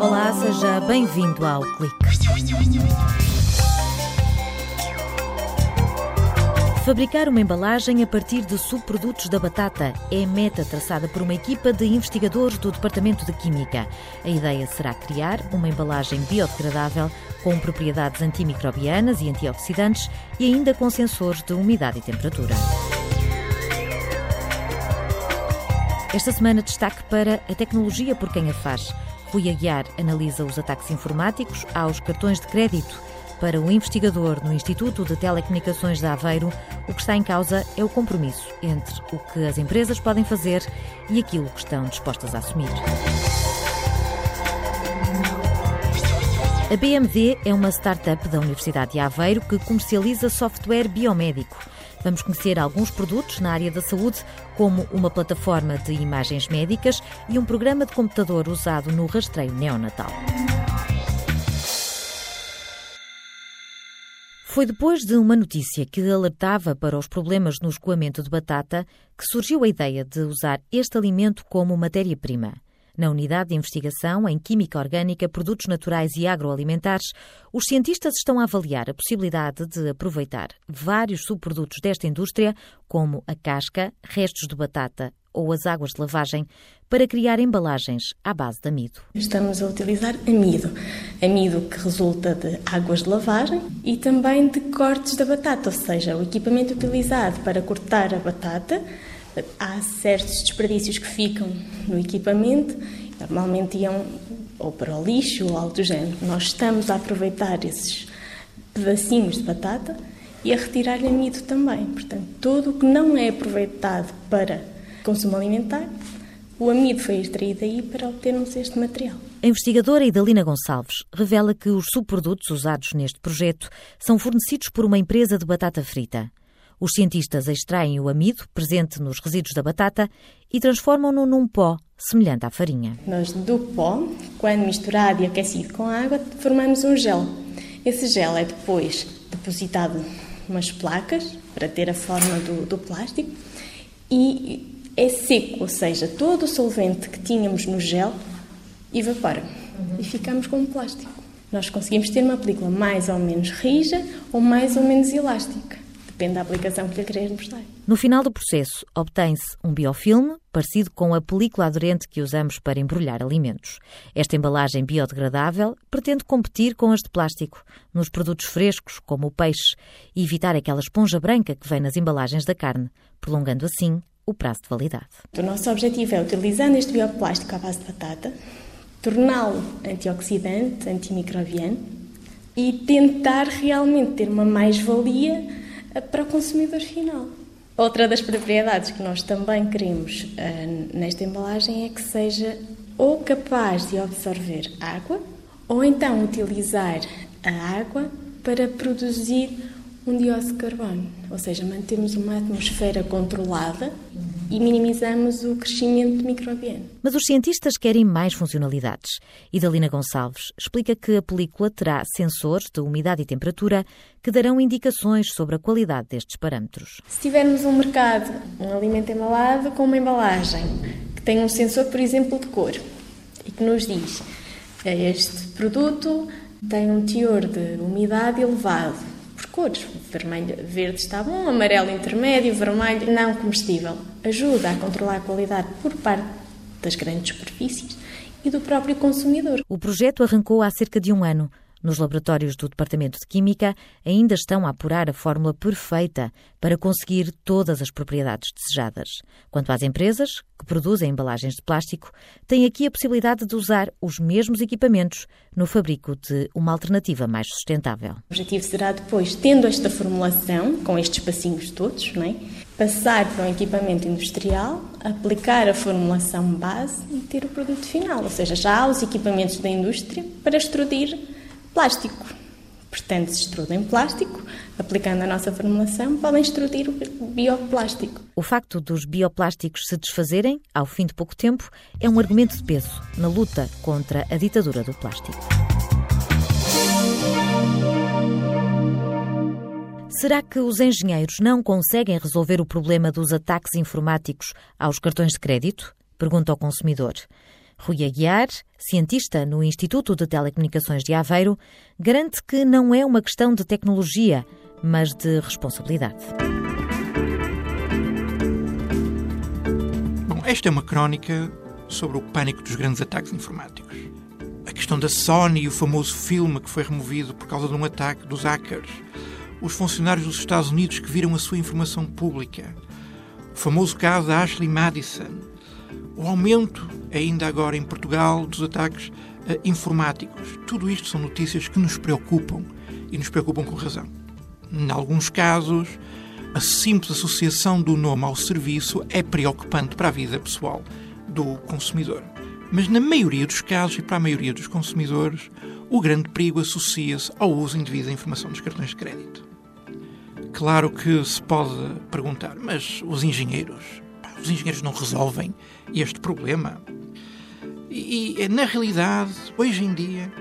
Olá, seja bem-vindo ao Clique. Fabricar uma embalagem a partir de subprodutos da batata é meta traçada por uma equipa de investigadores do Departamento de Química. A ideia será criar uma embalagem biodegradável com propriedades antimicrobianas e antioxidantes e ainda com sensores de umidade e temperatura. Esta semana destaque para a tecnologia por quem a faz. Rui Aguiar analisa os ataques informáticos aos cartões de crédito. Para o investigador no Instituto de Telecomunicações de Aveiro, o que está em causa é o compromisso entre o que as empresas podem fazer e aquilo que estão dispostas a assumir. A BMD é uma startup da Universidade de Aveiro que comercializa software biomédico. Vamos conhecer alguns produtos na área da saúde, como uma plataforma de imagens médicas e um programa de computador usado no rastreio neonatal. Foi depois de uma notícia que alertava para os problemas no escoamento de batata que surgiu a ideia de usar este alimento como matéria-prima. Na Unidade de Investigação em Química Orgânica, Produtos Naturais e Agroalimentares, os cientistas estão a avaliar a possibilidade de aproveitar vários subprodutos desta indústria, como a casca, restos de batata ou as águas de lavagem, para criar embalagens à base de amido. Estamos a utilizar amido. Amido que resulta de águas de lavagem e também de cortes da batata, ou seja, o equipamento utilizado para cortar a batata há certos desperdícios que ficam no equipamento, normalmente iam ou para o lixo ou algo do género. Nós estamos a aproveitar esses pedacinhos de batata e a retirar amido também. Portanto, tudo o que não é aproveitado para consumo alimentar, o amido foi extraído aí para obtermos este material. A investigadora Idalina Gonçalves revela que os subprodutos usados neste projeto são fornecidos por uma empresa de batata frita. Os cientistas extraem o amido presente nos resíduos da batata e transformam-no num pó semelhante à farinha. Nós, do pó, quando misturado e aquecido com água, formamos um gel. Esse gel é depois depositado umas placas para ter a forma do, do plástico e é seco, ou seja, todo o solvente que tínhamos no gel evapora uhum. e ficamos com um plástico. Nós conseguimos ter uma película mais ou menos rija ou mais ou menos elástica. Depende da aplicação que lhe queremos dar. No final do processo, obtém-se um biofilme parecido com a película aderente que usamos para embrulhar alimentos. Esta embalagem biodegradável pretende competir com as de plástico nos produtos frescos, como o peixe, e evitar aquela esponja branca que vem nas embalagens da carne, prolongando assim o prazo de validade. O nosso objetivo é, utilizando este bioplástico à base de batata, torná-lo antioxidante, antimicrobiano e tentar realmente ter uma mais-valia para o consumidor final. Outra das propriedades que nós também queremos uh, nesta embalagem é que seja ou capaz de absorver água ou então utilizar a água para produzir um dióxido de carbono, ou seja, mantemos uma atmosfera controlada e minimizamos o crescimento microbiano. Mas os cientistas querem mais funcionalidades. Idalina Gonçalves explica que a película terá sensores de umidade e temperatura que darão indicações sobre a qualidade destes parâmetros. Se tivermos um mercado, um alimento embalado com uma embalagem que tem um sensor, por exemplo, de cor e que nos diz este produto tem um teor de umidade elevado cores. Vermelho, verde está bom, amarelo intermédio, vermelho não comestível. Ajuda a controlar a qualidade por parte das grandes superfícies e do próprio consumidor. O projeto arrancou há cerca de um ano. Nos laboratórios do Departamento de Química ainda estão a apurar a fórmula perfeita para conseguir todas as propriedades desejadas. Quanto às empresas que produzem embalagens de plástico, têm aqui a possibilidade de usar os mesmos equipamentos no fabrico de uma alternativa mais sustentável. O objetivo será depois, tendo esta formulação, com estes passinhos todos, não é? passar para um equipamento industrial, aplicar a formulação base e ter o produto final. Ou seja, já há os equipamentos da indústria para extrudir plástico. Portanto, se extrudem plástico, aplicando a nossa formulação, podem extrudir o bioplástico. O facto dos bioplásticos se desfazerem, ao fim de pouco tempo, é um argumento de peso na luta contra a ditadura do plástico. Será que os engenheiros não conseguem resolver o problema dos ataques informáticos aos cartões de crédito? Pergunta ao consumidor. Rui Aguiar, cientista no Instituto de Telecomunicações de Aveiro, garante que não é uma questão de tecnologia, mas de responsabilidade. Bom, esta é uma crónica sobre o pânico dos grandes ataques informáticos. A questão da Sony e o famoso filme que foi removido por causa de um ataque dos hackers. Os funcionários dos Estados Unidos que viram a sua informação pública. O famoso caso da Ashley Madison. O aumento, ainda agora em Portugal, dos ataques uh, informáticos. Tudo isto são notícias que nos preocupam e nos preocupam com razão. Em alguns casos, a simples associação do nome ao serviço é preocupante para a vida pessoal do consumidor. Mas na maioria dos casos e para a maioria dos consumidores, o grande perigo associa-se ao uso indevido da informação dos cartões de crédito. Claro que se pode perguntar, mas os engenheiros, os engenheiros não resolvem este problema? E, e na realidade, hoje em dia,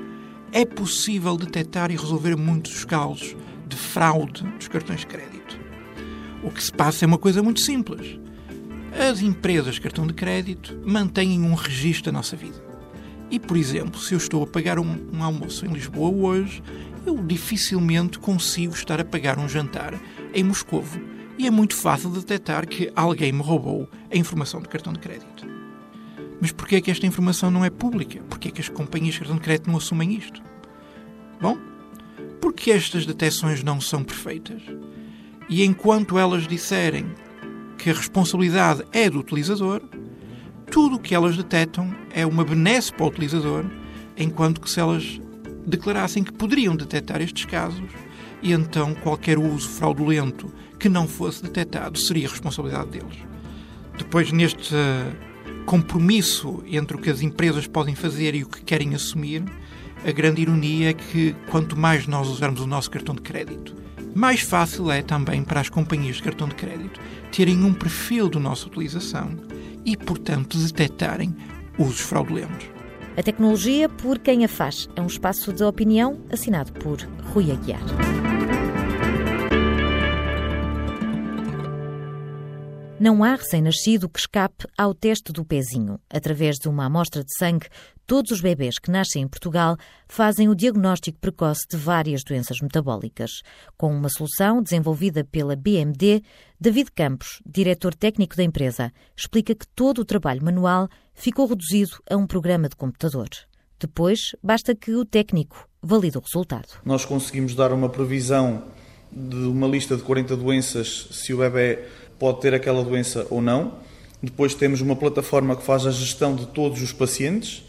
é possível detectar e resolver muitos casos de fraude dos cartões de crédito. O que se passa é uma coisa muito simples as empresas de cartão de crédito mantêm um registro da nossa vida. E, por exemplo, se eu estou a pagar um, um, almoço em Lisboa hoje, eu dificilmente consigo estar a pagar um jantar em Moscovo. E é muito fácil detectar que alguém me roubou a informação do cartão de crédito. Mas porquê é que esta informação não é pública? Porquê é que as companhias de cartão de crédito não assumem isto? Bom, porque estas detecções não são perfeitas. E enquanto elas disserem que a responsabilidade é do utilizador, tudo o que elas detectam é uma benesse para o utilizador, enquanto que se elas declarassem que poderiam detectar estes casos, e então qualquer uso fraudulento que não fosse detectado seria responsabilidade deles. Depois, neste compromisso entre o que as empresas podem fazer e o que querem assumir, a grande ironia é que quanto mais nós usarmos o nosso cartão de crédito mais fácil é também para as companhias de cartão de crédito terem um perfil da nossa utilização e, portanto, detectarem usos fraudulentos. A tecnologia por quem a faz é um espaço de opinião assinado por Rui Aguiar. Não há recém-nascido que escape ao teste do pezinho. Através de uma amostra de sangue, todos os bebês que nascem em Portugal fazem o diagnóstico precoce de várias doenças metabólicas. Com uma solução desenvolvida pela BMD, David Campos, diretor técnico da empresa, explica que todo o trabalho manual ficou reduzido a um programa de computador. Depois, basta que o técnico valide o resultado. Nós conseguimos dar uma previsão de uma lista de 40 doenças se o bebê pode ter aquela doença ou não. Depois temos uma plataforma que faz a gestão de todos os pacientes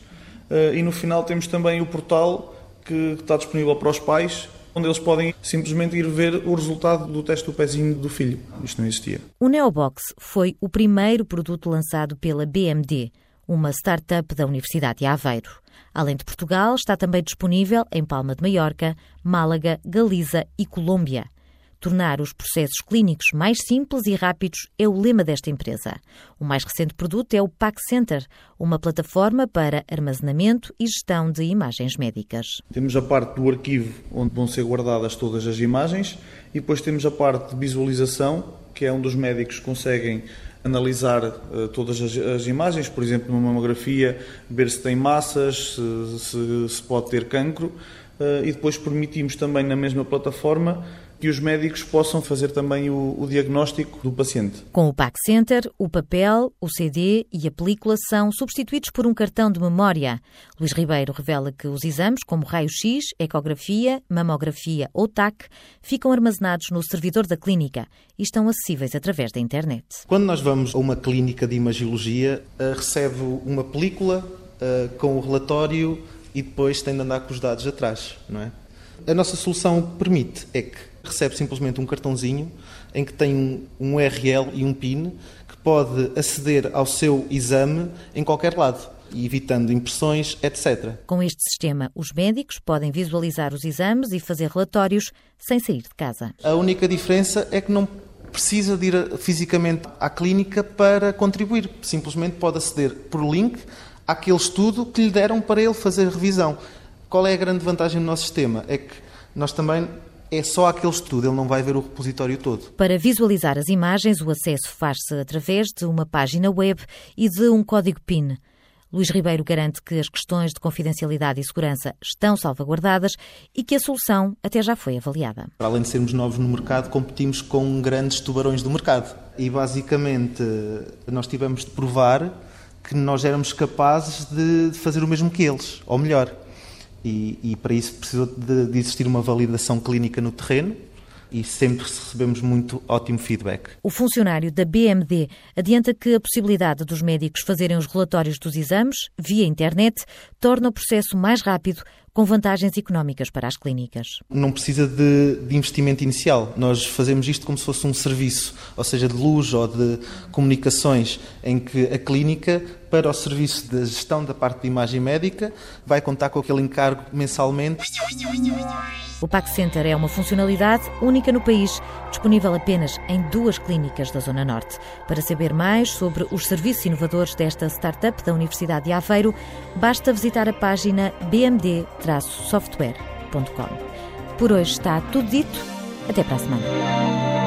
eh, e no final temos também o portal que está disponível para os pais, onde eles podem simplesmente ir ver o resultado do teste do pezinho do filho. Isto não existia. O Neobox foi o primeiro produto lançado pela BMD, uma startup da Universidade de Aveiro. Além de Portugal, está também disponível em Palma de Maiorca, Málaga, Galiza e Colômbia. Tornar os processos clínicos mais simples e rápidos é o lema desta empresa. O mais recente produto é o PAC Center, uma plataforma para armazenamento e gestão de imagens médicas. Temos a parte do arquivo, onde vão ser guardadas todas as imagens, e depois temos a parte de visualização, que é onde os médicos conseguem analisar uh, todas as, as, imagens, por exemplo, numa mamografia, ver se tem massas, se, se, se pode ter cancro, uh, e depois permitimos também na mesma plataforma que os médicos possam fazer também o, o, diagnóstico do paciente. Com o PAC Center, o papel, o CD e a película são substituídos por um cartão de memória. Luís Ribeiro revela que os exames, como raio-x, ecografia, mamografia ou TAC, ficam armazenados no servidor da clínica e estão acessíveis através da internet. Quando nós vamos a uma clínica de imagiologia, uh, recebe uma película uh, com o relatório e depois tem de andar com os dados atrás, não é? A nossa solução permite é que recebe simplesmente um cartãozinho em que tem um, um URL e um PIN que pode aceder ao seu exame em qualquer lado evitando impressões, etc. Com este sistema, os médicos podem visualizar os exames e fazer relatórios sem sair de casa. A única diferença é que não precisa de ir fisicamente à clínica para contribuir. Simplesmente pode aceder por link àquele estudo que lhe deram para ele fazer revisão. Qual é a grande vantagem do nosso sistema? É que nós também é só aquele estudo, ele não vai ver o repositório todo. Para visualizar as imagens, o acesso faz-se através de uma página web e de um código PIN. Luís Ribeiro garante que as questões de confidencialidade e segurança estão salvaguardadas e que a solução até já foi avaliada. Para além de sermos novos no mercado, competimos com grandes tubarões do mercado. E basicamente nós tivemos de provar que nós éramos capazes de fazer o mesmo que eles, ou melhor. E, e para isso precisou de, de existir uma validação clínica no terreno, e sempre recebemos muito ótimo feedback. O funcionário da BMD adianta que a possibilidade dos médicos fazerem os relatórios dos exames via internet torna o processo mais rápido, com vantagens económicas para as clínicas. Não precisa de, de, investimento inicial. Nós fazemos isto como se fosse um serviço, ou seja, de luz ou de comunicações, em que a clínica, para o serviço de gestão da parte de imagem médica, vai contar com aquele encargo mensalmente. O PAC Center é uma funcionalidade única no país, disponível apenas em duas clínicas da Zona Norte. Para saber mais sobre os serviços inovadores desta startup da Universidade de Aveiro, basta visitar a página bmd-software.com. Por hoje está tudo dito. Até para a semana.